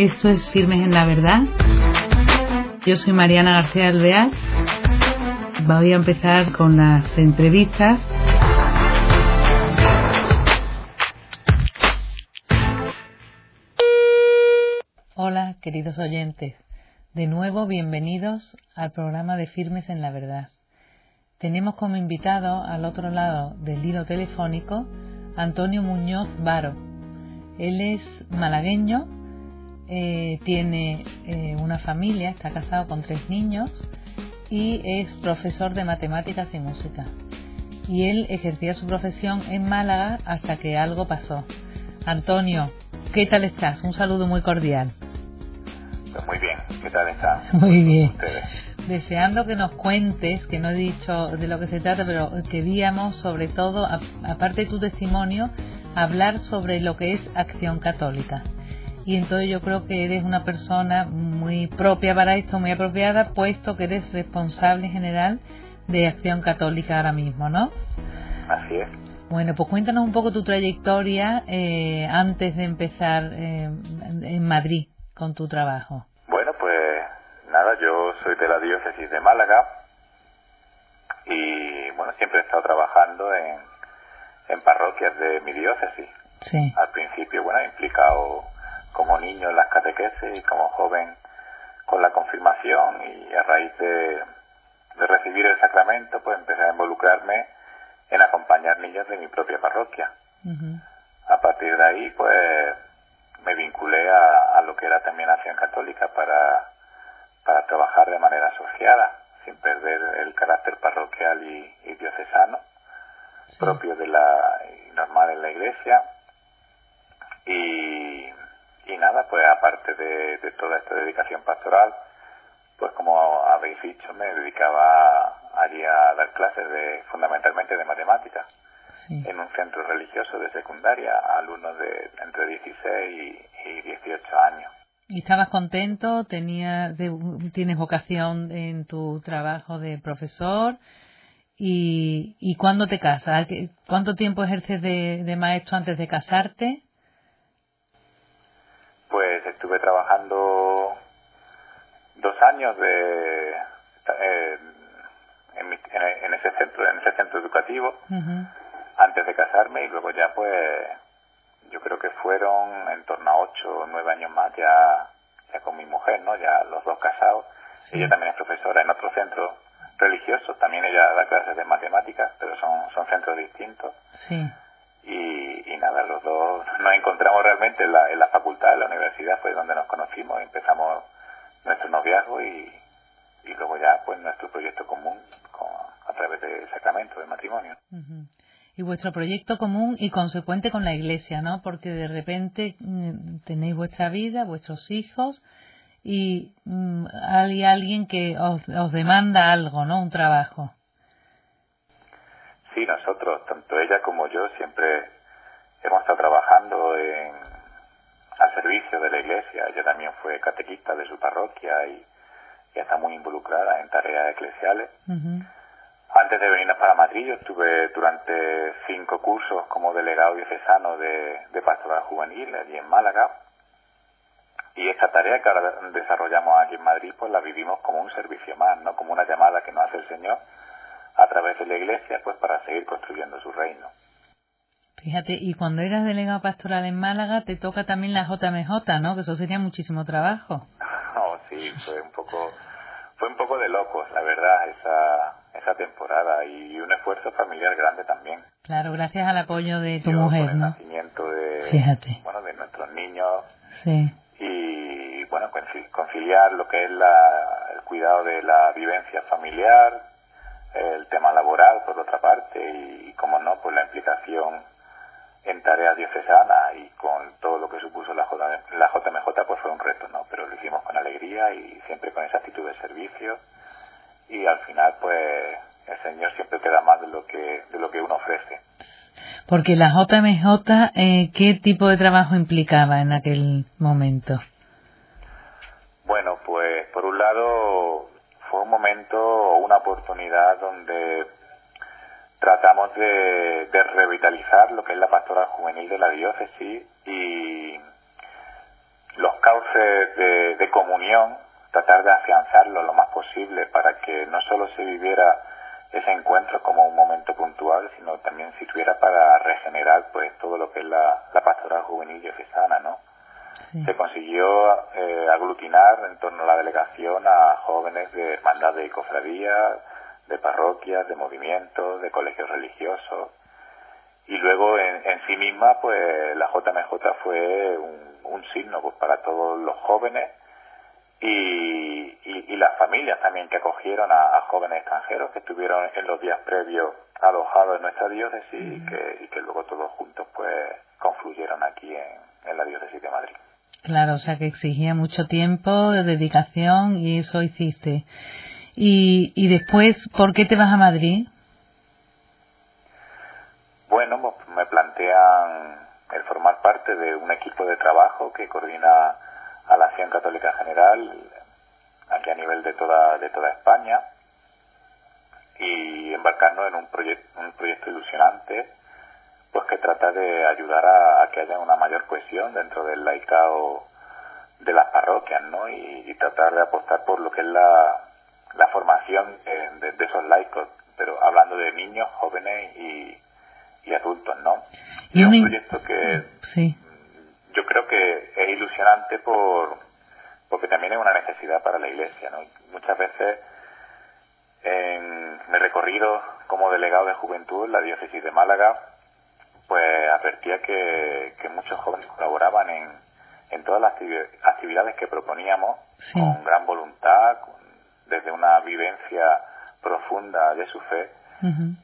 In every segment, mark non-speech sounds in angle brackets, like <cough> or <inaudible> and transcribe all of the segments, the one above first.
Esto es Firmes en la Verdad. Yo soy Mariana García Alvear. Voy a empezar con las entrevistas. Hola, queridos oyentes. De nuevo, bienvenidos al programa de Firmes en la Verdad. Tenemos como invitado al otro lado del hilo telefónico Antonio Muñoz Varo. Él es malagueño, eh, tiene eh, una familia, está casado con tres niños y es profesor de matemáticas y música. Y él ejercía su profesión en Málaga hasta que algo pasó. Antonio, ¿qué tal estás? Un saludo muy cordial. Pues muy bien, ¿qué tal estás? <laughs> Muy bien. Deseando que nos cuentes, que no he dicho de lo que se trata, pero queríamos sobre todo, aparte de tu testimonio, hablar sobre lo que es acción católica. Y entonces yo creo que eres una persona muy propia para esto, muy apropiada, puesto que eres responsable general de Acción Católica ahora mismo, ¿no? Así es. Bueno, pues cuéntanos un poco tu trayectoria eh, antes de empezar eh, en Madrid con tu trabajo. Bueno, pues nada, yo soy de la diócesis de Málaga y bueno, siempre he estado trabajando en, en parroquias de mi diócesis. Sí. Al principio, bueno, he implicado como niño en las catequesis y como joven con la confirmación y a raíz de, recibir el sacramento pues empecé a involucrarme en acompañar niños de mi propia parroquia. A partir de ahí pues me vinculé a, lo que era también acción católica para, para trabajar de manera asociada sin perder el carácter parroquial y, diocesano propio de la normal en la iglesia. y y nada, pues aparte de, toda esta dedicación pastoral, pues como habéis dicho, me dedicaba allí a dar clases de fundamentalmente de matemáticas en un centro religioso de secundaria a alumnos de entre 16 y, 18 años. ¿Y estabas contento? ¿Tenía, ¿Tienes vocación en tu trabajo de profesor? ¿Y, y cuándo te casas? ¿Cuánto tiempo ejerces de, de maestro antes de casarte? Estuve trabajando dos años de eh, en, ese centro en ese centro educativo antes de casarme y luego ya pues yo creo que fueron en torno a ocho o nueve años más ya ya con mi mujer no ya los dos casados. Ella también es profesora en otro centro religioso también ella da clases de matemáticas pero son son centros distintos. Sí. Y, nada, los dos nos encontramos realmente en la, en la facultad, en la universidad, fue donde nos conocimos, empezamos nuestro noviazgo y, y luego ya pues nuestro proyecto común a través del sacramento del matrimonio. Y vuestro proyecto común y consecuente con la iglesia, ¿no? Porque de repente mm, tenéis vuestra vida, vuestros hijos y mm, hay alguien que os, os demanda algo, ¿no? Un trabajo. Sí, nosotros, tanto ella como yo, siempre hemos estado trabajando en, al servicio de la iglesia. Ella también fue catequista de su parroquia y, está muy involucrada en tareas eclesiales. Antes de venirnos para Madrid, yo estuve durante cinco cursos como delegado diocesano de, de pastoral juvenil allí en Málaga. Y esta tarea que ahora desarrollamos aquí en Madrid, pues la vivimos como un servicio más, no como una llamada que nos hace el Señor a través de la iglesia, pues para seguir construyendo su reino. Fíjate, y cuando eras delegado pastoral en Málaga, te toca también la JMJ, ¿no? Que eso sería muchísimo trabajo. <laughs> Oh, sí, fue un poco, fue un poco de locos, la verdad, esa, esa temporada y un esfuerzo familiar grande también. Claro, gracias al apoyo de tu mujer, el ¿no? nacimiento de, Fíjate. bueno, de nuestros niños. Sí. Y, bueno, conciliar lo que es la, el cuidado de la vivencia familiar, el tema laboral por otra parte y, como no, pues la implicación en tareas diocesanas y con todo lo que supuso la, la JMJ pues fue un reto, ¿no? Pero lo hicimos con alegría y siempre con esa actitud de servicio y al final pues el Señor siempre te da más de lo que, de lo que uno ofrece. Porque la JMJ, eh, ¿qué tipo de trabajo implicaba en aquel momento? Bueno, pues por un lado fue un momento o una oportunidad donde tratamos de, revitalizar lo que es la pastoral juvenil de la diócesis y los cauces de, de comunión, tratar de afianzarlo lo más posible para que no solo se viviera ese encuentro como un momento puntual, sino también sirviera para regenerar pues todo lo que es la, la pastoral juvenil diocesana, ¿no? Se consiguió eh, aglutinar en torno a la delegación a jóvenes de hermandades y cofradías, de parroquias, de movimientos, de colegios religiosos. Y luego en, en sí misma, pues la JMJ fue un, un signo pues, para todos los jóvenes y, y, las familias también que acogieron a, jóvenes extranjeros que estuvieron en los días previos alojados en nuestra diócesis y, que, y que luego todos juntos pues confluyeron aquí en, en la diócesis de Madrid. Claro, o sea que exigía mucho tiempo, de dedicación y eso hiciste. Y, y después, ¿por qué te vas a Madrid? Bueno, pues me plantean el formar parte de un equipo de trabajo que coordina a la Acción Católica General aquí a nivel de toda de toda España y embarcarnos en un proyecto un proyecto ilusionante pues que trata de ayudar a, que haya una mayor cohesión dentro del laicado de las parroquias no y, tratar de apostar por lo que es la, la formación de, esos laicos pero hablando de niños jóvenes y, y adultos no y un proyecto que sí yo creo que es ilusionante por porque también es una necesidad para la Iglesia. ¿no? Muchas veces en mi recorrido como delegado de juventud en la diócesis de Málaga, pues advertía que, que muchos jóvenes colaboraban en, en todas las actividades que proponíamos con gran voluntad, una vivencia profunda de su fe,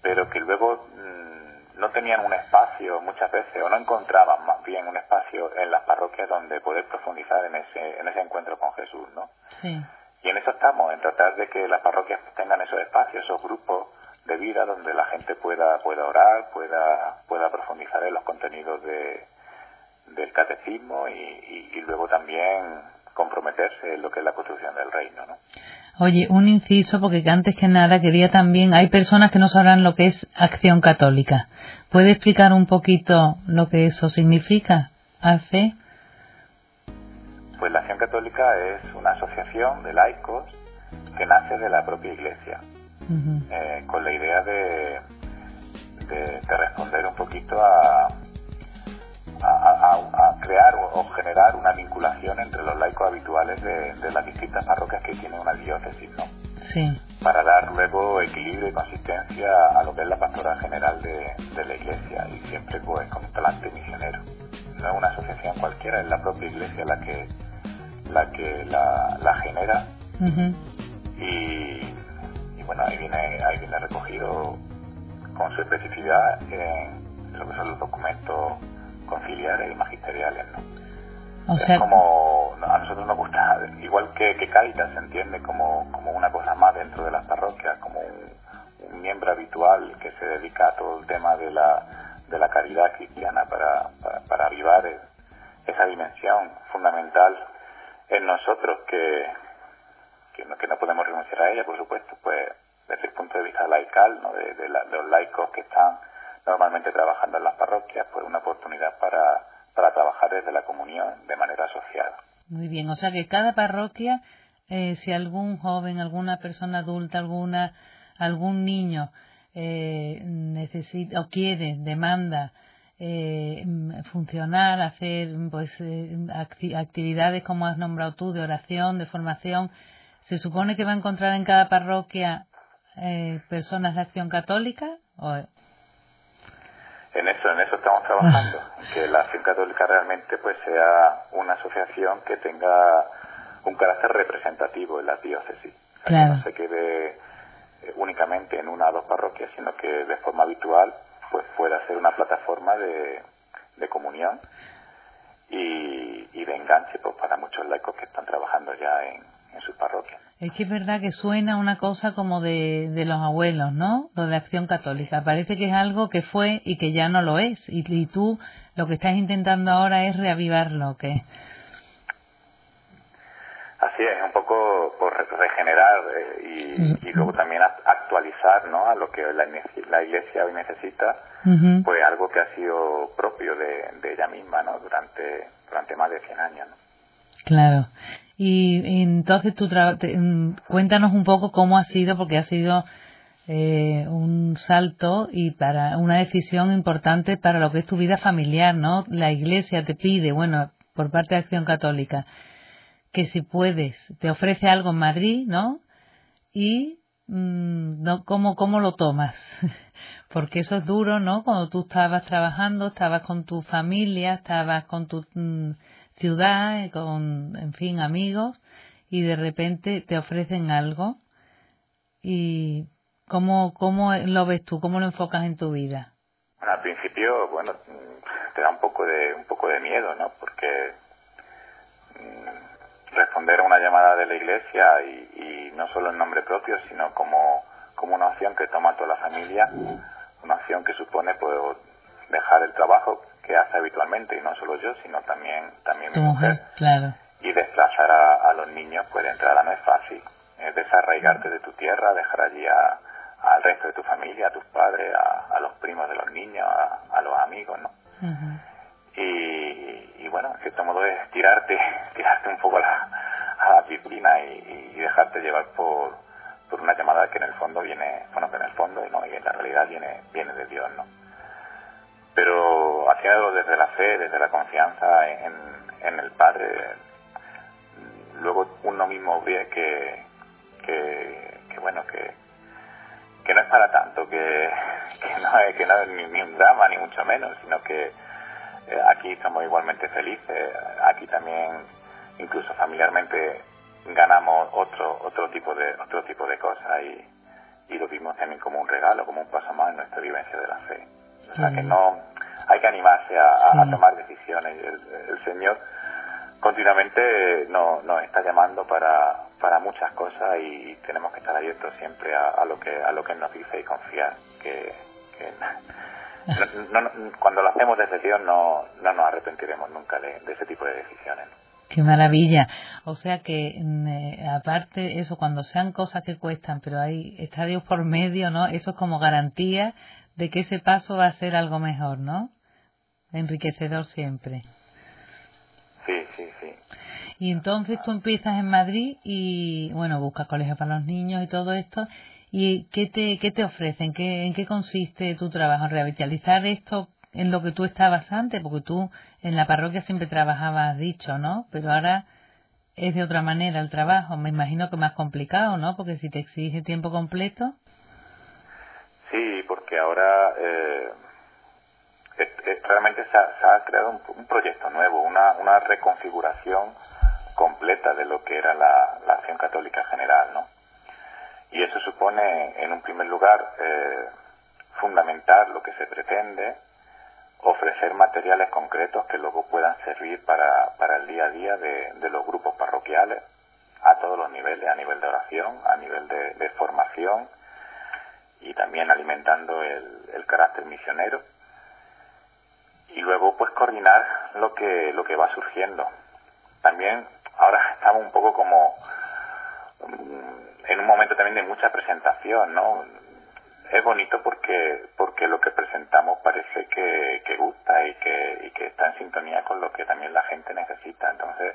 pero que luego mm, no tenían un espacio muchas veces o no encontraban más bien un espacio en las parroquias donde poder profundizar en ese en ese encuentro con Jesús, ¿no? Sí. Y en eso estamos, en tratar de que las parroquias tengan esos espacios, esos grupos de vida donde la gente pueda pueda orar, pueda pueda profundizar en los contenidos de del catecismo y, y luego también comprometerse en lo que es la construcción del reino, ¿no? Oye, un inciso, porque antes que nada quería también, hay personas que no sabrán lo que es acción católica. ¿Puede explicar un poquito lo que eso significa, ¿Hace? Pues la acción católica es una asociación de laicos que nace de la propia Iglesia, eh, con la idea de, de responder un poquito a, a, crear o, generar una vinculación entre los laicos habituales de, las distintas parroquias que tiene una diócesis, ¿no? Sí. Para dar luego equilibrio y consistencia a lo que es la pastora general de, la iglesia y siempre pues con un talante misionero. No es una asociación cualquiera, es la propia iglesia la que la que la, genera y, y, bueno ahí viene ahí viene recogido con su especificidad en lo que son los documentos conciliares y magisteriales, ¿no? es como a nosotros nos gusta, <laughs> igual que, que Caritas se entiende como, como una cosa más dentro de las parroquias, como un, miembro habitual que se dedica a todo el tema de la, de la caridad cristiana para, para, avivar esa dimensión fundamental en nosotros que, que, no, que no podemos renunciar a ella, por supuesto, pues desde el punto de vista laical, ¿no? de, de los laicos que están normalmente trabajando en las parroquias, pues una oportunidad para, para trabajar desde la comunión de manera social. Muy bien, o sea que cada parroquia, eh, si algún joven, alguna persona adulta, alguna, algún niño eh, necesita o quiere, demanda eh, funcionar, hacer pues actividades como has nombrado tú, de oración, de formación, ¿se supone que va a encontrar en cada parroquia personas de acción católica? ¿O, en eso, en eso estamos trabajando, que la acción católica realmente pues sea una asociación que tenga un carácter representativo en la diócesis, que no se quede eh, únicamente en una o dos parroquias, sino que de forma habitual pues pueda ser una plataforma de, de comunión y, y de enganche pues, para muchos laicos que están trabajando ya en, en sus parroquias. Es que es verdad que suena una cosa como de, de los abuelos, ¿no? Lo de acción católica. Parece que es algo que fue y que ya no lo es. Y, y tú lo que estás intentando ahora es reavivarlo, ¿qué? Así es, un poco por regenerar eh, y, luego también actualizar ¿no? a lo que la, la Iglesia hoy necesita, pues algo que ha sido propio de, de ella misma ¿no? durante, durante más de 100 años. ¿no? Claro. Y, entonces tú mm, cuéntanos un poco cómo ha sido, porque ha sido eh, un salto y para una decisión importante para lo que es tu vida familiar, ¿no? La Iglesia te pide, bueno, por parte de Acción Católica, que si puedes, te ofrece algo en Madrid, ¿no? Y mm, no, ¿cómo, ¿cómo lo tomas? <laughs> Porque eso es duro, ¿no? Cuando tú estabas trabajando, estabas con tu familia, estabas con tu mm, ciudad, con, en fin, amigos, y de repente te ofrecen algo. ¿Y cómo, cómo lo ves tú? ¿Cómo lo enfocas en tu vida? Bueno, al principio, bueno, te da un poco de, un poco de miedo, ¿no? Porque mm, responder a una llamada de la iglesia y, y no solo en nombre propio, sino como, como una opción que toma toda la familia, una opción que supone pues, dejar el trabajo que hace habitualmente y no solo yo sino también también mi mujer, claro. y desplazar a, los niños pues de entrada no es fácil. Es desarraigarte de tu tierra dejar allí a, al resto de tu familia a tus padres a, los primos de los niños a, los amigos no y, y, bueno en cierto modo es tirarte <laughs> tirarte un poco a la, a la piscina y, y dejarte llevar por por una llamada que en el fondo viene bueno que en el fondo ¿no? y en la realidad viene viene de Dios no pero haciéndolo desde la fe, desde la confianza en, en el Padre, luego uno mismo ve que, que, bueno, que, que no es para tanto, que, que no es, que no es ni, un drama, ni mucho menos, sino que eh, aquí estamos igualmente felices, aquí también incluso familiarmente ganamos otro otro tipo de otro tipo de cosas y, y lo vimos también como un regalo, como un paso más en nuestra vivencia de la fe. O sea que no hay que animarse a, tomar decisiones. El, Señor continuamente nos, nos está llamando para, para muchas cosas y tenemos que estar abiertos siempre a, lo que a lo que nos dice y confiar que, <laughs> cuando lo hacemos desde Dios no, no nos arrepentiremos nunca de, ese tipo de decisiones. Qué maravilla. O sea que, mm, eh, aparte, eso, cuando sean cosas que cuestan, pero hay, está Dios por medio, ¿no? Eso es como garantía de que ese paso va a ser algo mejor, ¿no? Enriquecedor siempre. Sí, sí, sí. Y entonces tú empiezas en Madrid y, bueno, buscas colegio para los niños y todo esto. ¿Y qué te, qué te ofrecen? ¿Qué, ¿En qué consiste tu trabajo? ¿En revitalizar esto en lo que tú estabas antes? Porque tú en la parroquia siempre trabajabas dicho, ¿no? Pero ahora es de otra manera el trabajo. Me imagino que más complicado, ¿no? Porque si te exige tiempo completo. Sí, porque ahora eh, realmente se ha, creado un, proyecto nuevo, una, una reconfiguración completa de lo que era la, acción católica general, ¿no? Y eso supone, en un primer lugar, eh, fundamentar lo que se pretende, ofrecer materiales concretos que luego puedan servir para, para el día a día de, de, los grupos parroquiales, a todos los niveles, a nivel de oración, a nivel de formación, y también alimentando el, el carácter misionero. Y luego pues coordinar lo que lo que va surgiendo. También ahora estamos un poco como mm, en un momento también de mucha presentación no es bonito porque porque lo que presentamos parece que, gusta y que, y que está en sintonía con lo que también la gente necesita. Entonces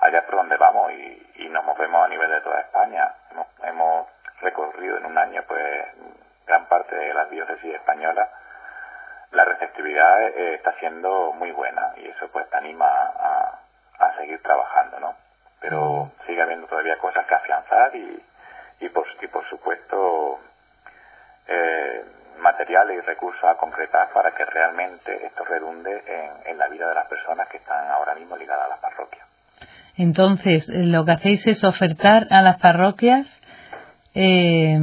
allá por donde vamos y, nos movemos a nivel de toda España en un año pues gran parte de las diócesis españolas, la receptividad eh, está siendo muy buena y eso pues te anima a, a seguir trabajando, ¿no? Pero sigue habiendo todavía cosas que afianzar y, y, por, y por supuesto eh, materiales y recursos a concretar para que realmente esto redunde en, en la vida de las personas que están ahora mismo ligadas a las parroquias. Entonces, lo que hacéis es ofertar a las parroquias eh,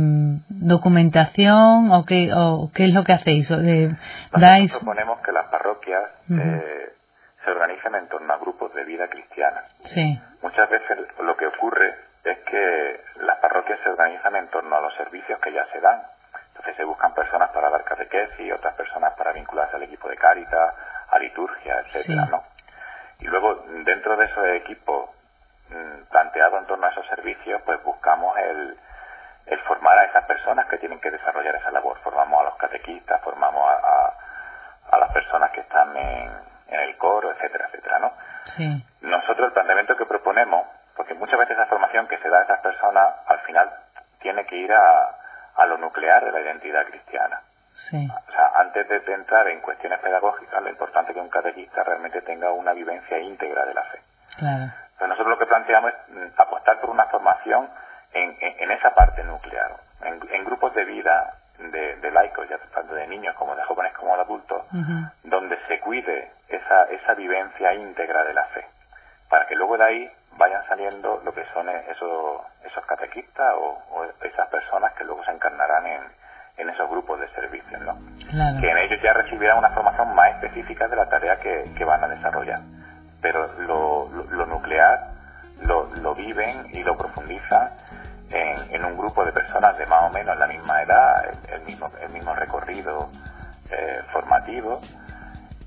documentación o qué, o qué es lo que hacéis? Eh, dais... proponemos que las parroquias eh, se organicen en torno a grupos de vida cristiana. Sí. Muchas veces lo que ocurre es que las parroquias se organizan en torno a los servicios que ya se dan. Entonces se buscan personas para dar catequesis y otras personas para vincularse al equipo de Cáritas, a liturgia, etcétera, ¿no? Y luego dentro de esos equipos mm, planteados en torno a esos servicios, pues buscamos el, el formar a esas personas que tienen que desarrollar esa labor. Formamos a los catequistas, formamos a, a, las personas que están en, en el coro, etcétera, etcétera, ¿no? Nosotros el planteamiento que proponemos, porque muchas veces esa formación que se da a esas personas al final tiene que ir a, a lo nuclear de la identidad cristiana. O sea, antes de entrar en cuestiones pedagógicas, lo importante es que un catequista realmente tenga una vivencia íntegra de la fe. Claro. Entonces nosotros lo que planteamos es mm, apostar por una formación en, en, esa parte nuclear, en, grupos de vida de, de, laicos, ya tanto de niños como de jóvenes como de adultos, donde se cuide esa, esa vivencia íntegra de la fe, para que luego de ahí vayan saliendo lo que son esos, esos catequistas o esas personas que luego se encarnarán en, en esos grupos de servicios, ¿no? Que en ellos ya recibirán una formación más específica de la tarea que, van a desarrollar. Pero lo, lo, nuclear lo, lo, viven y lo profundizan en, en, un grupo de personas de más o menos la misma edad, el, mismo, el mismo recorrido eh, formativo,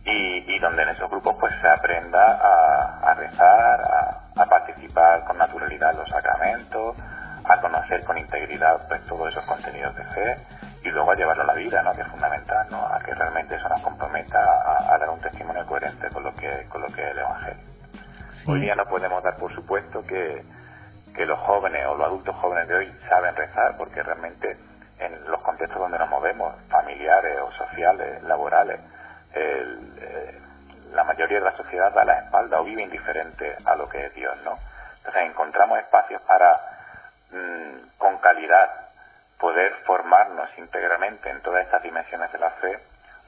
y, y, donde en esos grupos pues se aprenda a, a rezar, a, a participar con naturalidad en los sacramentos, a conocer con integridad pues todos esos contenidos de fe y luego a llevarlo a la vida, ¿no? que es fundamental, ¿no? a que realmente eso nos comprometa a, dar un testimonio coherente con lo que, con lo que es el Evangelio. Hoy día no podemos dar por supuesto que, que los jóvenes o los adultos jóvenes de hoy saben rezar, porque realmente en los contextos donde nos movemos, familiares o sociales, laborales, eh, la mayoría de la sociedad da la espalda o vive indiferente a lo que es Dios, ¿no? Entonces encontramos espacios para, mm, con calidad, poder formarnos íntegramente en todas estas dimensiones de la fe,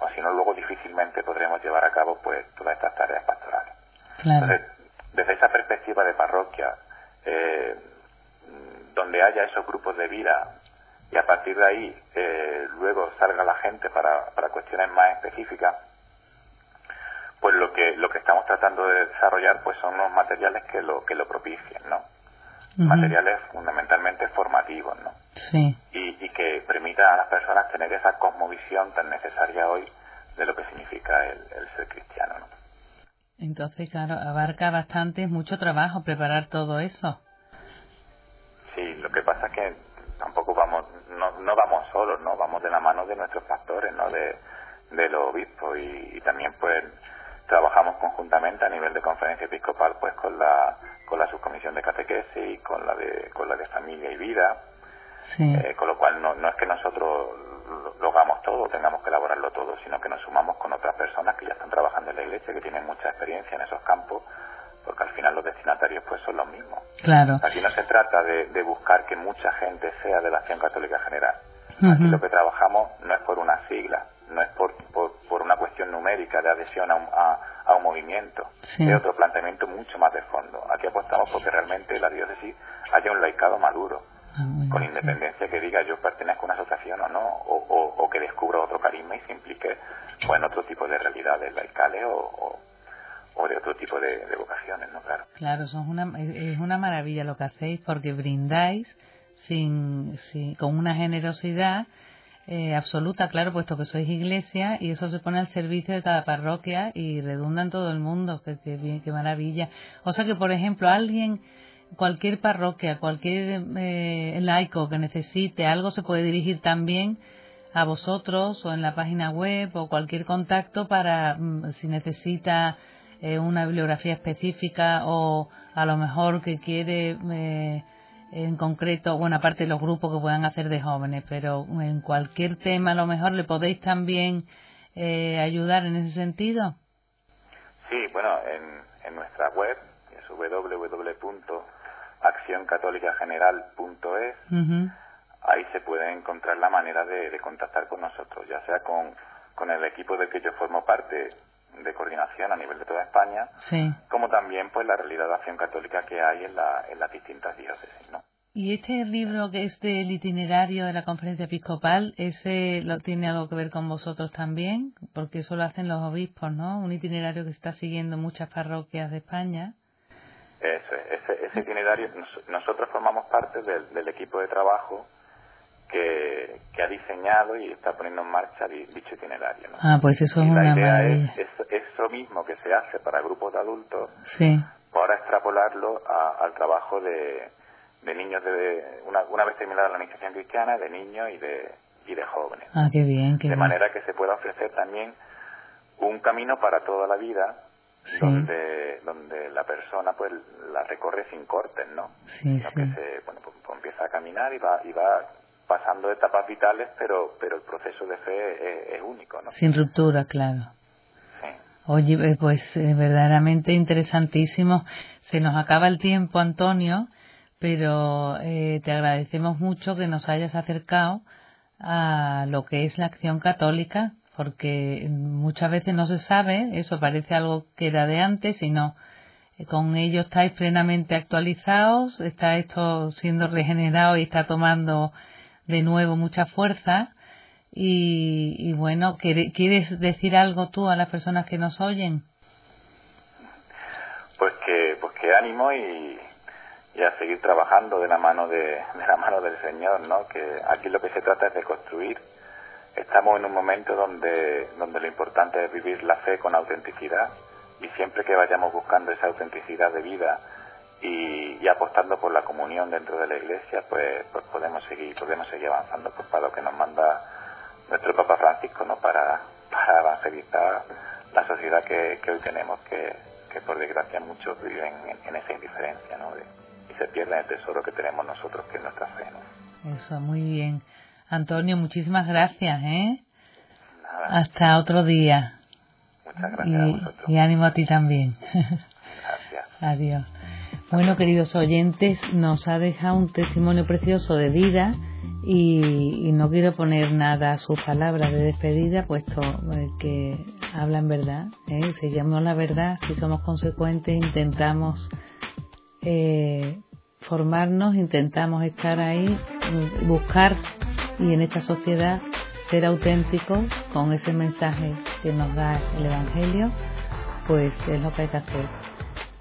o si no, luego difícilmente podremos llevar a cabo pues todas estas tareas pastorales. Entonces, desde esa perspectiva de parroquia, eh, donde haya esos grupos de vida y a partir de ahí eh, luego salga la gente para, para cuestiones más específicas, pues lo que lo que estamos tratando de desarrollar pues son los materiales que lo que lo propicien, ¿no? Materiales fundamentalmente formativos, ¿no? Sí. Y, y, que permita a las personas tener esa cosmovisión tan necesaria hoy de lo que significa el, ser cristiano. ¿no? Entonces, claro, abarca bastante, mucho trabajo preparar todo eso. Sí, lo que pasa es que tampoco vamos, no, no vamos solos, ¿no? Vamos de la mano de nuestros pastores, ¿no? De, de los obispos y, también pues trabajamos conjuntamente a nivel de conferencia episcopal pues con la con la subcomisión de catequesis y con la de con la de familia y vida eh, con lo cual no, no es que nosotros lo, hagamos todo, tengamos que elaborarlo todo, sino que nos sumamos con otras personas que ya están trabajando en la iglesia, que tienen mucha experiencia en esos campos, porque al final los destinatarios pues son los mismos. Claro. Aquí no se trata de, de buscar que mucha gente sea de la acción católica general. Aquí lo que trabajamos no es por una sigla, no es por, por, por una cuestión numérica de adhesión a un, a, un movimiento, es otro planteamiento mucho más de fondo. Aquí apostamos porque realmente la diócesis haya un laicado maduro, Ah, con independencia que diga yo pertenezco a una asociación o no, otro carisma y se implique pues, en otro tipo de realidades laicales o, o, de otro tipo de, vocaciones, ¿no? Claro. Claro, son una, es una maravilla lo que hacéis porque brindáis sin, sin con una generosidad eh, absoluta, claro, puesto que sois iglesia y eso se pone al servicio de cada parroquia y redunda en todo el mundo, que, que, que maravilla. O sea que, por ejemplo, alguien cualquier parroquia, cualquier eh, laico que necesite algo se puede dirigir también a vosotros o en la página web o cualquier contacto para mm, si necesita eh, una bibliografía específica o a lo mejor que quiere eh, en concreto, bueno, aparte de los grupos que puedan hacer de jóvenes, pero en cualquier tema a lo mejor le podéis también ayudar en ese sentido. Sí, bueno, en, en nuestra web es www accioncatolicageneral.es. Ahí se puede encontrar la manera de, contactar con nosotros, ya sea con, con el equipo del que yo formo parte de coordinación a nivel de toda España, como también pues la realidad de acción católica que hay en, la, en las distintas diócesis, ¿no? ¿Y este libro que es del itinerario de la conferencia episcopal, ese lo tiene algo que ver con vosotros también? Porque eso lo hacen los obispos, ¿no? Un itinerario que está siguiendo muchas parroquias de España. Eso, ese, ese itinerario, nosotros formamos parte del, equipo de trabajo que, que, ha diseñado y está poniendo en marcha dicho itinerario. Ah, pues eso es una idea es, eso mismo que se hace para grupos de adultos, sí. ahora extrapolarlo al trabajo de, de niños, de una, una vez terminada la iniciación cristiana, de niños y de, y de jóvenes. Ah, qué bien, qué De manera que se pueda ofrecer también un camino para toda la vida donde donde la persona pues la recorre sin cortes, ¿no? Sí, que se, bueno, pues, empieza a caminar y va y va pasando etapas vitales, pero pero el proceso de fe es, único, ¿no? Sin ruptura, claro. Oye, eh, pues eh, verdaderamente interesantísimo. Se nos acaba el tiempo, Antonio, pero eh, te agradecemos mucho que nos hayas acercado a lo que es la acción católica, porque muchas veces no se sabe, eso parece algo que era de antes, sino con ello estáis plenamente actualizados, está esto siendo regenerado y está tomando de nuevo mucha fuerza. Y, y bueno, ¿quieres decir algo tú a las personas que nos oyen? Pues que, pues que ánimo y, y a seguir trabajando de la mano de, de, la mano del Señor, ¿no? Que aquí lo que se trata es de construir. Estamos en un momento donde, donde lo importante es vivir la fe con autenticidad y siempre que vayamos buscando esa autenticidad de vida y, y apostando por la comunión dentro de la Iglesia, pues, pues podemos seguir podemos seguir avanzando pues para lo que nos manda nuestro Papa Francisco, ¿no? Para, para evangelizar la sociedad que, que hoy tenemos, que, que por desgracia muchos viven en, esa indiferencia, ¿no? se pierde el tesoro que tenemos nosotros, que es nuestra fe. Eso, muy bien. Antonio, muchísimas gracias, ¿eh? Hasta otro día. Muchas gracias y, a vosotros. Y ánimo a ti también. Gracias. <laughs> Adiós. Bueno, queridos oyentes, nos ha dejado un testimonio precioso de vida y, no quiero poner nada a sus palabras de despedida, puesto eh, que hablan verdad. ¿eh? Seguimos la verdad, si somos consecuentes, intentamos eh, formarnos, intentamos estar ahí, buscar y en esta sociedad ser auténticos con ese mensaje que nos da el Evangelio, pues es lo que hay que hacer.